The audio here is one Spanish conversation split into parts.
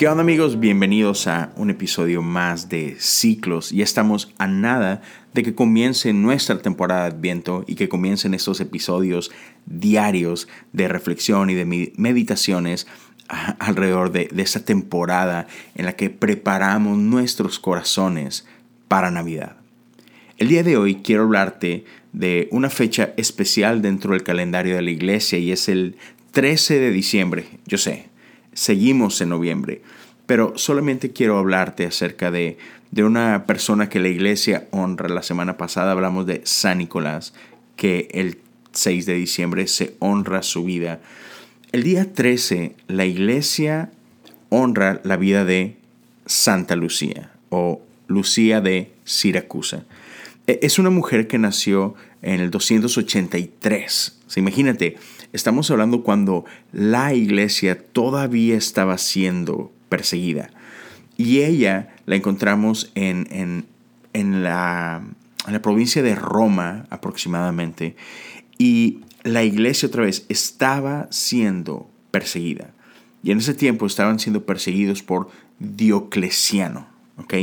¿Qué onda amigos? Bienvenidos a un episodio más de Ciclos. Ya estamos a nada de que comience nuestra temporada de Adviento y que comiencen estos episodios diarios de reflexión y de meditaciones alrededor de, de esta temporada en la que preparamos nuestros corazones para Navidad. El día de hoy quiero hablarte de una fecha especial dentro del calendario de la iglesia y es el 13 de diciembre. Yo sé, seguimos en noviembre, pero solamente quiero hablarte acerca de, de una persona que la iglesia honra. La semana pasada hablamos de San Nicolás, que el 6 de diciembre se honra su vida. El día 13 la iglesia honra la vida de Santa Lucía o Lucía de Siracusa. E, es una mujer que nació en el 283. imagínate, estamos hablando cuando la iglesia todavía estaba siendo perseguida. Y ella la encontramos en, la, en la provincia de Roma aproximadamente. Y la iglesia otra vez estaba siendo perseguida. Y en ese tiempo estaban siendo perseguidos por Diocleciano. ¿ok?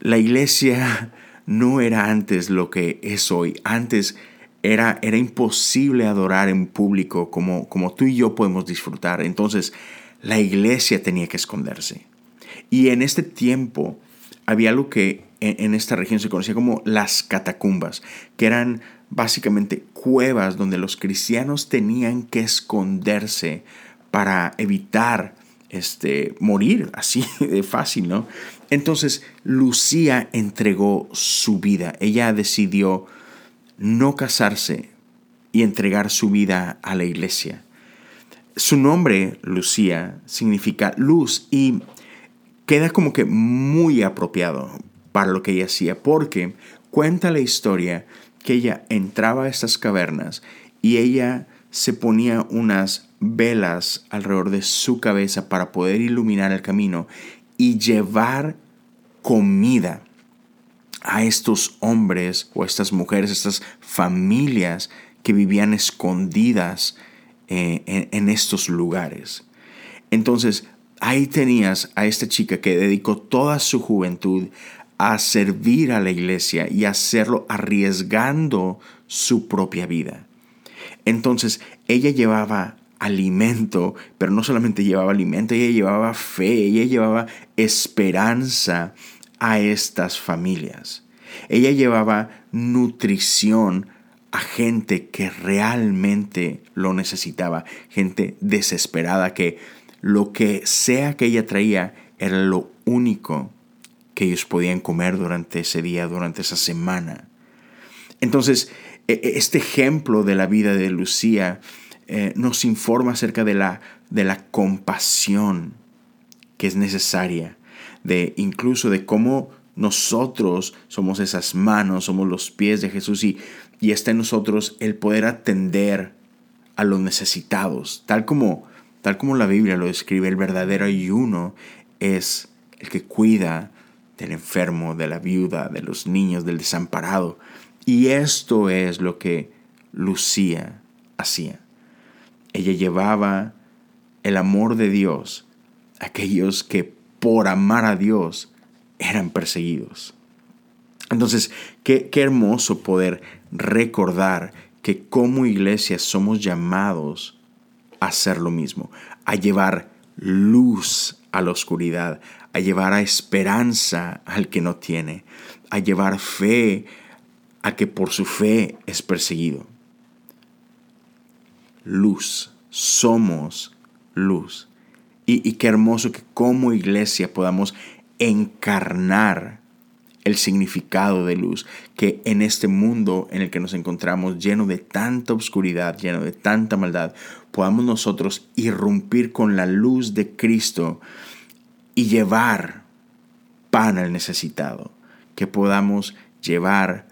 La iglesia no era antes lo que es hoy. Antes era, era imposible adorar en público como, como tú y yo podemos disfrutar. Entonces la iglesia tenía que esconderse. Y en este tiempo había algo que en, esta región se conocía como las catacumbas, que eran básicamente cuevas donde los cristianos tenían que esconderse para evitar este, morir así de fácil, ¿no? Entonces Lucía entregó su vida. Ella decidió no casarse y entregar su vida a la iglesia. Su nombre, Lucía, significa luz y queda como que muy apropiado para lo que ella hacía, porque cuenta la historia que ella entraba a estas cavernas y ella se ponía unas velas alrededor de su cabeza para poder iluminar el camino y llevar comida a estos hombres o estas mujeres, estas familias que vivían escondidas eh, en estos lugares. Entonces, ahí tenías a esta chica que dedicó toda su juventud a servir a la iglesia y hacerlo arriesgando su propia vida. Entonces, ella llevaba alimento, pero no solamente llevaba alimento, ella llevaba fe, ella llevaba esperanza a estas familias. Ella llevaba nutrición a gente que realmente lo necesitaba, gente desesperada que lo que sea que ella traía era lo único que ellos podían comer durante ese día, durante esa semana. Entonces, este ejemplo de la vida de Lucía eh, nos informa acerca de la, de la compasión que es necesaria, de incluso de cómo nosotros somos esas manos, somos los pies de Jesús y, y está en nosotros el poder atender a los necesitados, tal como, tal como la Biblia lo describe, el verdadero ayuno es el que cuida del enfermo, de la viuda, de los niños, del desamparado. Y esto es lo que Lucía hacía. Ella llevaba el amor de Dios a aquellos que por amar a Dios eran perseguidos. Entonces, qué, qué hermoso poder recordar que como iglesia somos llamados a hacer lo mismo, a llevar luz a la oscuridad, a llevar a esperanza al que no tiene, a llevar fe a que por su fe es perseguido luz, somos luz. Y, qué hermoso que como iglesia podamos encarnar el significado de luz, que en este mundo en el que nos encontramos lleno de tanta oscuridad, lleno de tanta maldad, podamos nosotros irrumpir con la luz de Cristo y llevar pan al necesitado, que podamos llevar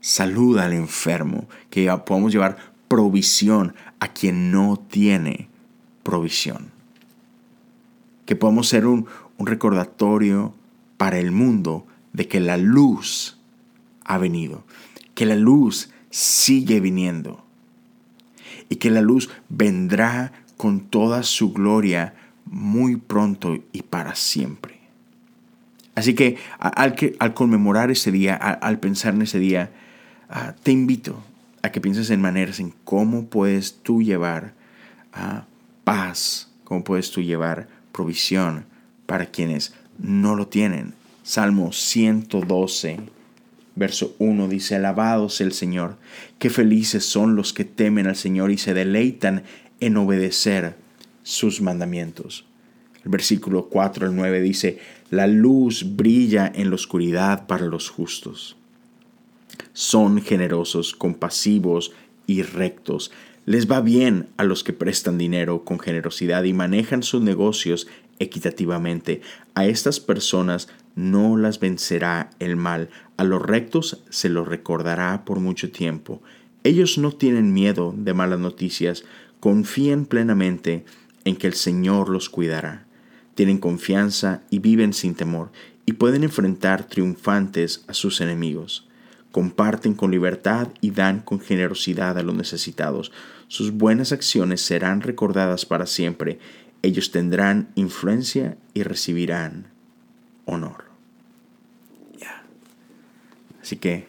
salud al enfermo, que podamos llevar provisión a quien no tiene provisión. Que podamos ser un recordatorio para el mundo de que la luz ha venido, que la luz sigue viniendo y que la luz vendrá con toda su gloria muy pronto y para siempre. Así que al, que, al conmemorar ese día, al, pensar en ese día, ah, te invito a que pienses en maneras en cómo puedes tú llevar ah, paz, cómo puedes tú llevar provisión para quienes no lo tienen. Salmo 112, verso 1 dice, Alabados el Señor, qué felices son los que temen al Señor y se deleitan en obedecer sus mandamientos. Versículo 4 al 9 dice, La luz brilla en la oscuridad para los justos. Son generosos, compasivos y rectos. Les va bien a los que prestan dinero con generosidad y manejan sus negocios equitativamente. A estas personas no las vencerá el mal, a los rectos se los recordará por mucho tiempo. Ellos no tienen miedo de malas noticias, confían plenamente en que el Señor los cuidará. Tienen confianza y viven sin temor y pueden enfrentar triunfantes a sus enemigos. Comparten con libertad y dan con generosidad a los necesitados. Sus buenas acciones serán recordadas para siempre. Ellos tendrán influencia y recibirán honor. Así que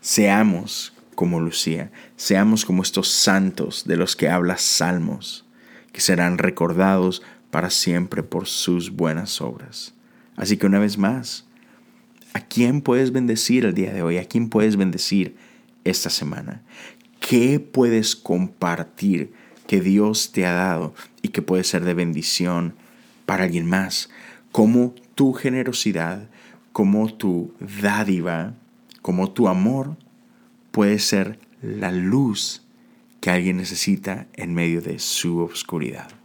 seamos como Lucía, seamos como estos santos de los que habla Salmos, que serán recordados para siempre por sus buenas obras. Así que una vez más, ¿a quién puedes bendecir el día de hoy? ¿A quién puedes bendecir esta semana? ¿Qué puedes compartir que Dios te ha dado y que puede ser de bendición para alguien más? ¿Cómo tu generosidad, como tu dádiva, como tu amor puede ser la luz que alguien necesita en medio de su oscuridad.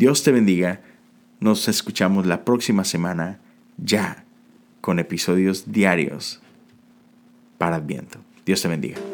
Dios te bendiga. Nos escuchamos la próxima semana ya con episodios diarios para Adviento. Dios te bendiga.